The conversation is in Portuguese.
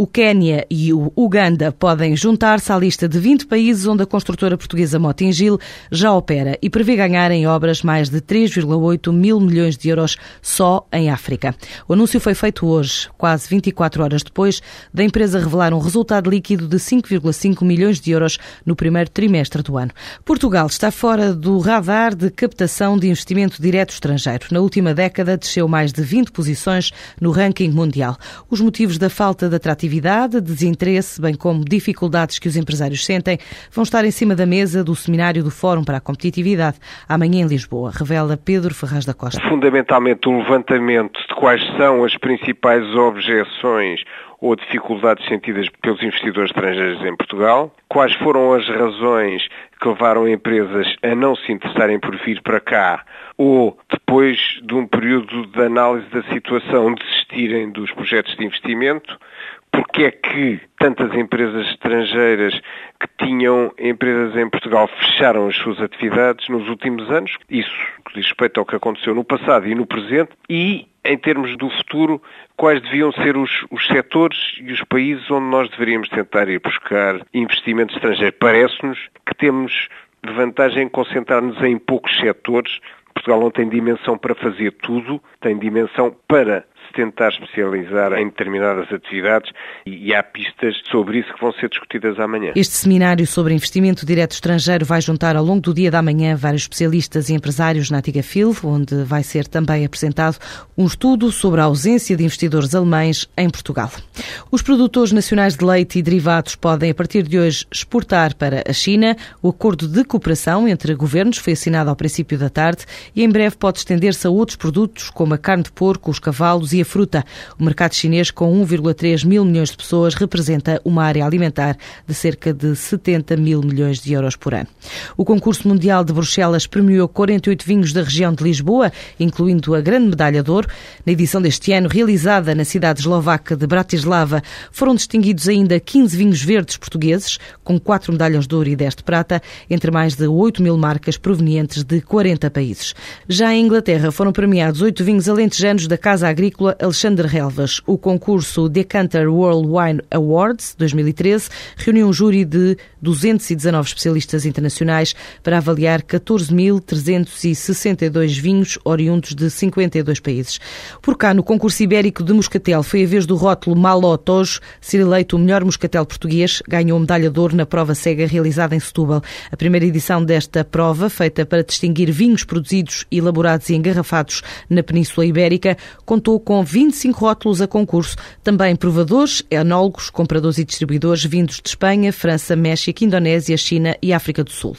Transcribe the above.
o Quénia e o Uganda podem juntar-se à lista de 20 países onde a construtora portuguesa Motingil já opera e prevê ganhar em obras mais de 3,8 mil milhões de euros só em África. O anúncio foi feito hoje, quase 24 horas depois da empresa revelar um resultado líquido de 5,5 milhões de euros no primeiro trimestre do ano. Portugal está fora do radar de captação de investimento direto estrangeiro. Na última década desceu mais de 20 posições no ranking mundial. Os motivos da falta de atratividade, desinteresse, bem como dificuldades que os empresários sentem, vão estar em cima da mesa do seminário do Fórum para a Competitividade, amanhã em Lisboa, revela Pedro Ferraz da Costa. Fundamentalmente, o levantamento de quais são as principais objeções ou dificuldades sentidas pelos investidores estrangeiros em Portugal, quais foram as razões que levaram empresas a não se interessarem por vir para cá ou, depois de um período de análise da situação, desistirem dos projetos de investimento, porque é que tantas empresas estrangeiras que tinham empresas em Portugal fecharam as suas atividades nos últimos anos, isso diz respeito ao que aconteceu no passado e no presente, e em termos do futuro, quais deviam ser os, os setores e os países onde nós deveríamos tentar ir buscar investimento estrangeiro. Parece-nos que temos vantagem em concentrar-nos em poucos setores. Portugal não tem dimensão para fazer tudo, tem dimensão para se tentar especializar em determinadas atividades e há pistas sobre isso que vão ser discutidas amanhã. Este seminário sobre investimento direto estrangeiro vai juntar ao longo do dia da manhã vários especialistas e empresários na antiga FIL, onde vai ser também apresentado um estudo sobre a ausência de investidores alemães em Portugal. Os produtores nacionais de leite e derivados podem, a partir de hoje, exportar para a China. O acordo de cooperação entre governos foi assinado ao princípio da tarde e em breve pode estender-se a outros produtos, como a carne de porco, os cavalos e a fruta. O mercado chinês, com 1,3 mil milhões de pessoas, representa uma área alimentar de cerca de 70 mil milhões de euros por ano. O concurso mundial de Bruxelas premiou 48 vinhos da região de Lisboa, incluindo a Grande Medalha de Ouro. Na edição deste ano, realizada na cidade eslovaca de Bratislava, foram distinguidos ainda 15 vinhos verdes portugueses, com 4 medalhas de ouro e 10 de prata, entre mais de 8 mil marcas provenientes de 40 países. Já em Inglaterra foram premiados 8 vinhos alentejanos da Casa Agrícola Alexandre Relvas. O concurso Decanter World Wine Awards 2013 reuniu um júri de 219 especialistas internacionais para avaliar 14.362 vinhos oriundos de 52 países. Por cá, no concurso ibérico de Moscatel, foi a vez do rótulo Maló Tojo ser eleito o melhor moscatel português, ganhou medalha de ouro na prova cega realizada em Setúbal. A primeira edição desta prova, feita para distinguir vinhos produzidos, elaborados e engarrafados na Península Ibérica, contou com com 25 rótulos a concurso, também provadores, enólogos, compradores e distribuidores vindos de Espanha, França, México, Indonésia, China e África do Sul.